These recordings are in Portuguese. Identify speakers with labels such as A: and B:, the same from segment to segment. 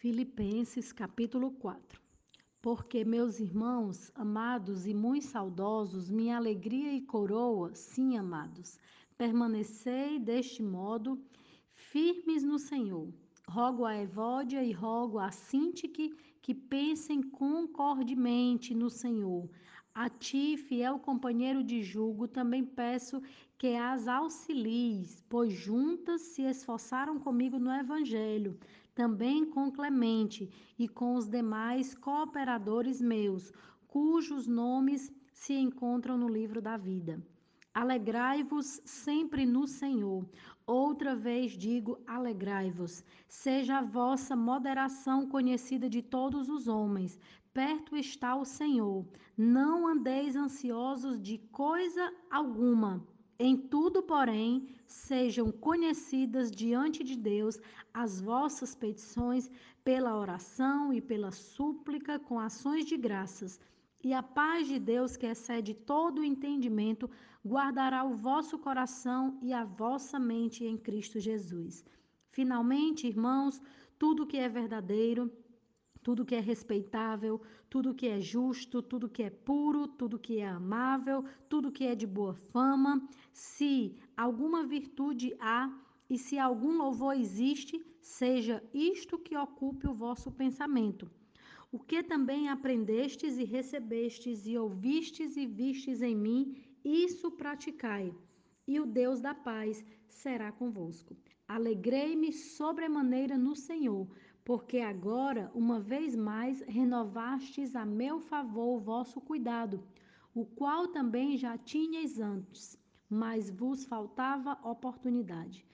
A: Filipenses capítulo 4 Porque, meus irmãos, amados e muito saudosos, minha alegria e coroa, sim, amados, permanecei deste modo, firmes no Senhor. Rogo a Evódia e rogo a Sintique que pensem concordemente no Senhor. A ti, fiel companheiro de julgo, também peço que as auxilies, pois juntas se esforçaram comigo no Evangelho também com Clemente e com os demais cooperadores meus, cujos nomes se encontram no livro da vida. Alegrai-vos sempre no Senhor. Outra vez digo: alegrai-vos. Seja a vossa moderação conhecida de todos os homens. Perto está o Senhor. Não andeis ansiosos de coisa alguma em tudo, porém, sejam conhecidas diante de Deus as vossas petições pela oração e pela súplica com ações de graças. E a paz de Deus, que excede todo o entendimento, guardará o vosso coração e a vossa mente em Cristo Jesus. Finalmente, irmãos, tudo que é verdadeiro, tudo que é respeitável, tudo que é justo, tudo que é puro, tudo que é amável, tudo que é de boa fama, se alguma virtude há e se algum louvor existe, seja isto que ocupe o vosso pensamento. O que também aprendestes e recebestes e ouvistes e vistes em mim, isso praticai, e o Deus da paz será convosco. Alegrei-me sobremaneira no Senhor porque agora, uma vez mais, renovastes a meu favor o vosso cuidado, o qual também já tinhais antes, mas vos faltava oportunidade.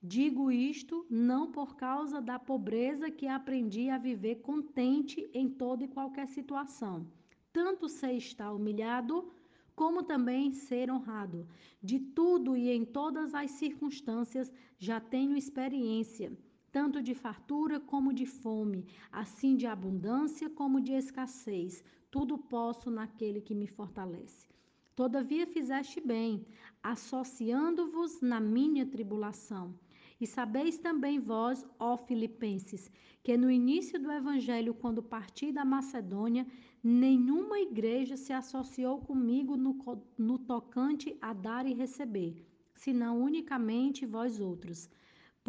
A: Digo isto não por causa da pobreza que aprendi a viver contente em toda e qualquer situação. Tanto sei estar humilhado, como também ser honrado. De tudo e em todas as circunstâncias já tenho experiência tanto de fartura como de fome, assim de abundância como de escassez. Tudo posso naquele que me fortalece. Todavia fizeste bem, associando-vos na minha tribulação. E sabeis também vós, ó Filipenses, que no início do evangelho, quando parti da Macedônia, nenhuma igreja se associou comigo no, no tocante a dar e receber, senão unicamente vós outros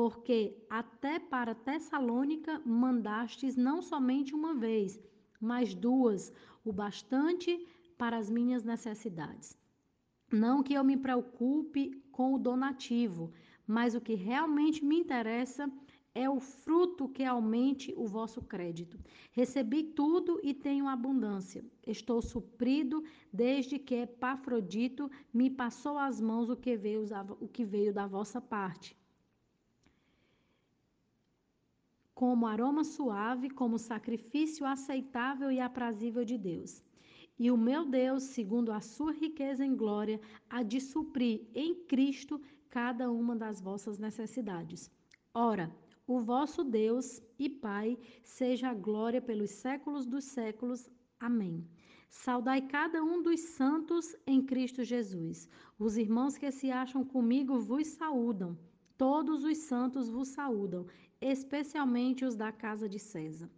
A: porque até para Tessalônica mandastes não somente uma vez, mas duas, o bastante para as minhas necessidades. Não que eu me preocupe com o donativo, mas o que realmente me interessa é o fruto que aumente o vosso crédito. Recebi tudo e tenho abundância. Estou suprido desde que Epafrodito me passou às mãos o que veio, o que veio da vossa parte como aroma suave, como sacrifício aceitável e aprazível de Deus. E o meu Deus, segundo a sua riqueza em glória, há de suprir em Cristo cada uma das vossas necessidades. Ora, o vosso Deus e Pai seja a glória pelos séculos dos séculos. Amém. Saudai cada um dos santos em Cristo Jesus. Os irmãos que se acham comigo vos saúdam. Todos os santos vos saúdam especialmente os da casa de César.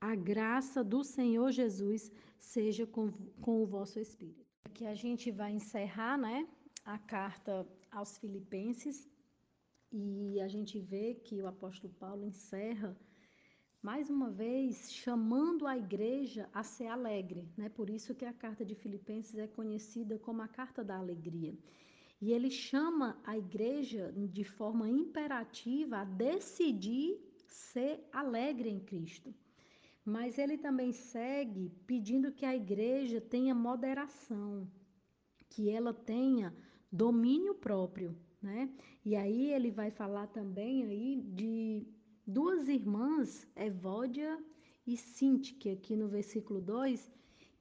A: A graça do Senhor Jesus seja com, com o vosso espírito. Aqui a gente vai encerrar, né, a carta aos Filipenses e a gente vê que o apóstolo Paulo encerra mais uma vez chamando a igreja a ser alegre, né? Por isso que a carta de Filipenses é conhecida como a carta da alegria. E ele chama a igreja de forma imperativa a decidir ser alegre em Cristo. Mas ele também segue pedindo que a igreja tenha moderação, que ela tenha domínio próprio, né? E aí ele vai falar também aí de duas irmãs, Evódia e Sintique, aqui no versículo 2,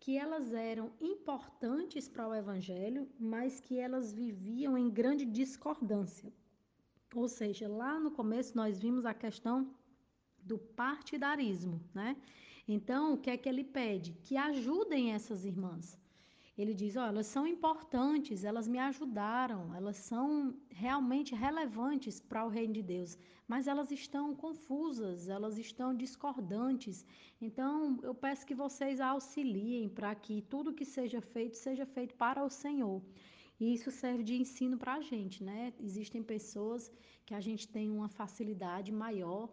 A: que elas eram importantes para o evangelho, mas que elas viviam em grande discordância. Ou seja, lá no começo nós vimos a questão do partidarismo, né? Então, o que é que ele pede? Que ajudem essas irmãs, Ele diz: oh, elas são importantes, elas me ajudaram, elas são realmente relevantes para o reino de Deus, mas elas estão confusas, elas estão discordantes. Então, eu peço que vocês auxiliem para que tudo que seja feito seja feito para o Senhor. E isso serve de ensino para a gente, né? Existem pessoas que a gente tem uma facilidade maior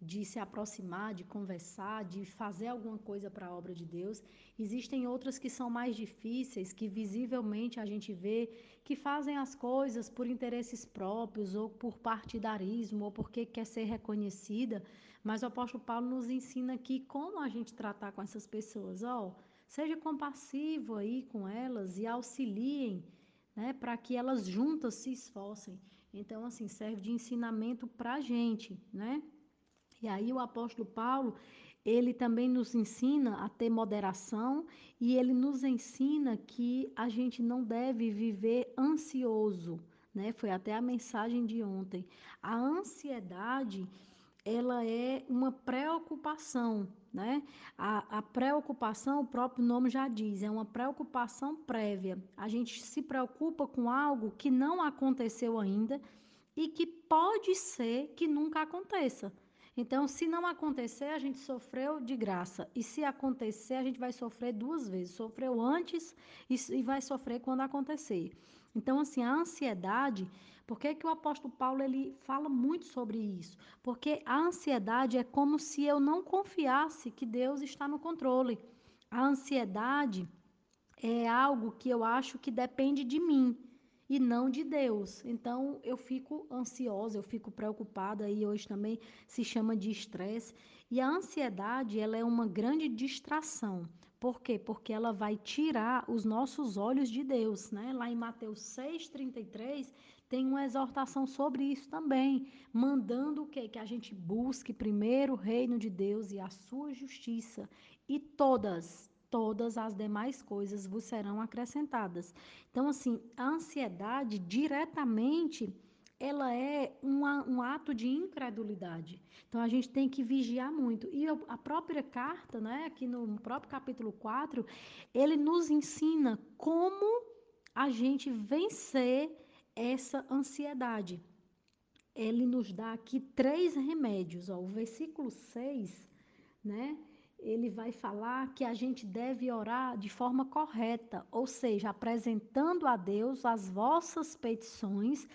A: de se aproximar, de conversar, de fazer alguma coisa para a obra de Deus. Existem outras que são mais difíceis, que visivelmente a gente vê que fazem as coisas por interesses próprios, ou por partidarismo, ou porque quer ser reconhecida. Mas o apóstolo Paulo nos ensina aqui como a gente tratar com essas pessoas. Ó, oh, seja compassivo aí com elas e auxiliem, né, para que elas juntas se esforcem. Então, assim, serve de ensinamento para a gente, né? E aí o apóstolo Paulo, ele também nos ensina a ter moderação e ele nos ensina que a gente não deve viver ansioso, né? Foi até a mensagem de ontem. A ansiedade, ela é uma preocupação, né? A, a, preocupação, o próprio nome já diz, é uma preocupação prévia. A gente se preocupa com algo que não aconteceu ainda e que pode ser que nunca aconteça. Então, se não acontecer, a gente sofreu de graça. E se acontecer, a gente vai sofrer duas vezes. Sofreu antes e, vai sofrer quando acontecer. Então, assim, a ansiedade, por que, que o apóstolo Paulo ele fala muito sobre isso? Porque a ansiedade é como se eu não confiasse que Deus está no controle. A ansiedade é algo que eu acho que depende de mim e não de Deus. Então eu fico ansiosa, eu fico preocupada e hoje também se chama de estresse. E a ansiedade, ela é uma grande distração. Por quê? Porque ela vai tirar os nossos olhos de Deus, né? Lá em Mateus 6:33 tem uma exortação sobre isso também, mandando o quê? Que a gente busque primeiro o reino de Deus e a sua justiça, e todas todas as demais coisas vos serão acrescentadas. Então, assim, a ansiedade diretamente ela é uma, um ato de incredulidade. Então a gente tem que vigiar muito. E a própria carta, né, aqui no próprio capítulo 4, ele nos ensina como a gente vencer essa ansiedade. Ele nos dá aqui três remédios. Ó. O versículo 6, né? Ele vai falar que a gente deve orar de forma correta, ou seja, apresentando a Deus as vossas petições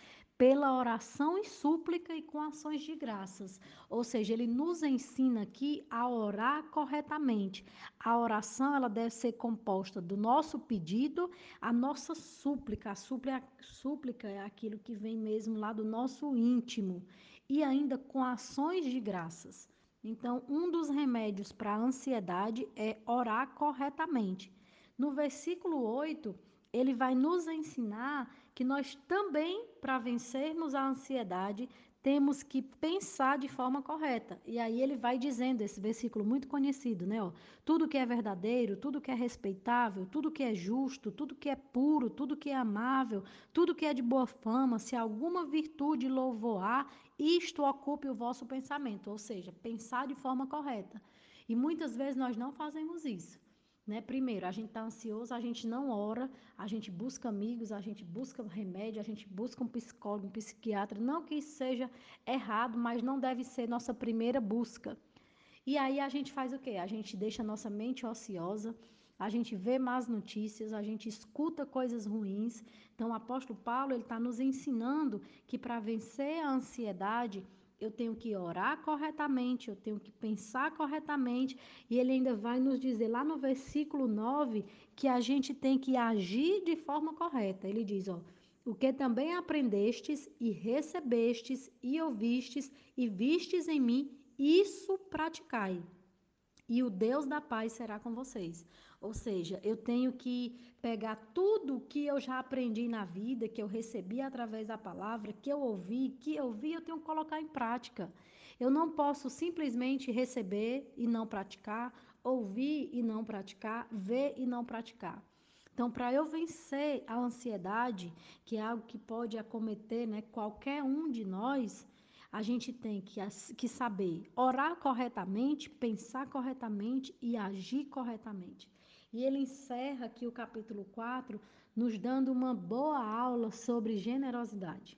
A: pela oração e súplica e com ações de graças. Ou seja, ele nos ensina aqui a orar corretamente. A oração ela deve ser composta do nosso pedido, a nossa súplica. A súplica, súplica é aquilo que vem mesmo lá do nosso íntimo e ainda com ações de graças. Então, um dos remédios para a ansiedade é orar corretamente. No versículo 8, ele vai nos ensinar que nós também, para vencermos a ansiedade, temos que pensar de forma correta. E aí ele vai dizendo esse versículo muito conhecido, né? Ó, tudo que é verdadeiro, tudo que é respeitável, tudo que é justo, tudo que é puro, tudo que é amável, tudo que é de boa fama, se alguma virtude louvor isto ocupe o vosso pensamento, ou seja, pensar de forma correta. E muitas vezes nós não fazemos isso. Né? Primeiro, a gente está ansioso, a gente não ora, a gente busca amigos, a gente busca remédio, a gente busca um psicólogo, um psiquiatra. Não que isso seja errado, mas não deve ser nossa primeira busca. E aí a gente faz o quê? A gente deixa a nossa mente ociosa, a gente vê más notícias, a gente escuta coisas ruins. Então, o apóstolo Paulo ele está nos ensinando que para vencer a ansiedade, eu tenho que orar corretamente, eu tenho que pensar corretamente, e ele ainda vai nos dizer lá no versículo 9 que a gente tem que agir de forma correta. Ele diz, ó, o que também aprendestes e recebestes e ouvistes e vistes em mim, isso praticai. E o Deus da paz será com vocês. Ou seja, eu tenho que pegar tudo que eu já aprendi na vida, que eu recebi através da palavra, que eu ouvi, que eu vi, eu tenho que colocar em prática. Eu não posso simplesmente receber e não praticar, ouvir e não praticar, ver e não praticar. Então, para eu vencer a ansiedade, que é algo que pode acometer né, qualquer um de nós, a gente tem que, que saber orar corretamente, pensar corretamente e agir corretamente. E ele encerra aqui o capítulo 4 nos dando uma boa aula sobre generosidade.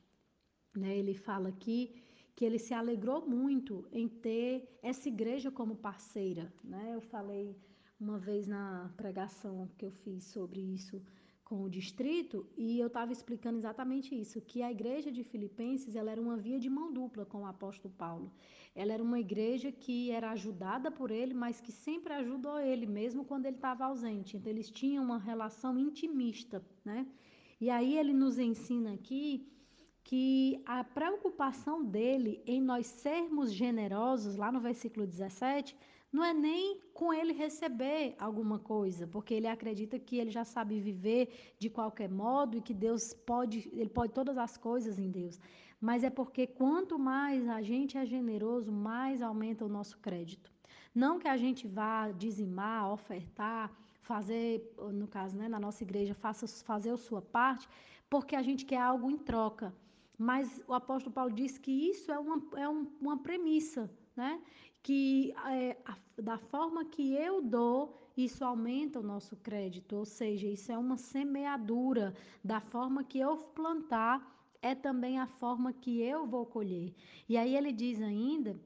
A: Né? Ele fala aqui que ele se alegrou muito em ter essa igreja como parceira. Né? Eu falei uma vez na pregação que eu fiz sobre isso com o distrito e eu estava explicando exatamente isso, que a igreja de Filipenses ela era uma via de mão dupla com o apóstolo Paulo. Ela era uma igreja que era ajudada por ele, mas que sempre ajudou ele, mesmo quando ele estava ausente. Então eles tinham uma relação intimista, né? E aí ele nos ensina aqui que a preocupação dele em nós sermos generosos, lá no versículo 17, não é nem com ele receber alguma coisa, porque ele acredita que ele já sabe viver de qualquer modo e que Deus pode, ele pode todas as coisas em Deus. Mas é porque quanto mais a gente é generoso, mais aumenta o nosso crédito. Não que a gente vá dizimar, ofertar, fazer, no caso, né, na nossa igreja, faça fazer a sua parte, porque a gente quer algo em troca. Mas o apóstolo Paulo diz que isso é uma, é um, uma premissa, né? Que é, a, da forma que eu dou, isso aumenta o nosso crédito, ou seja, isso é uma semeadura. Da forma que eu plantar, é também a forma que eu vou colher. E aí ele diz ainda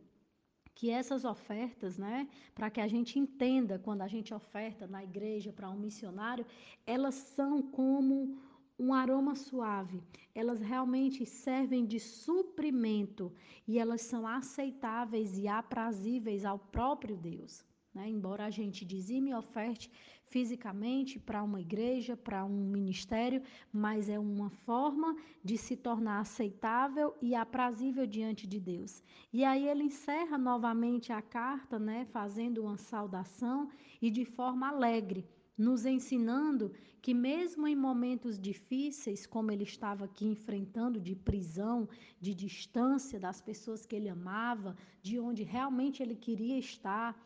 A: que essas ofertas, né, para que a gente entenda quando a gente oferta na igreja para um missionário, elas são como um aroma suave. Elas realmente servem de suprimento e elas são aceitáveis e aprazíveis ao próprio Deus. Né? Embora a gente dizime e oferte fisicamente para uma igreja, para um ministério, mas é uma forma de se tornar aceitável e aprazível diante de Deus. E aí ele encerra novamente a carta, né, fazendo uma saudação e de forma alegre nos ensinando que, mesmo em momentos difíceis, como ele estava aqui enfrentando, de prisão, de distância das pessoas que ele amava, de onde realmente ele queria estar,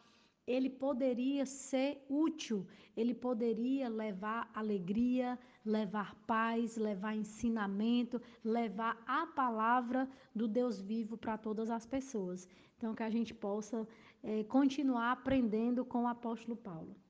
A: ele poderia ser útil, ele poderia levar alegria, levar paz, levar ensinamento, levar a palavra do Deus vivo para todas as pessoas. Então, que a gente possa é, continuar aprendendo com o apóstolo Paulo.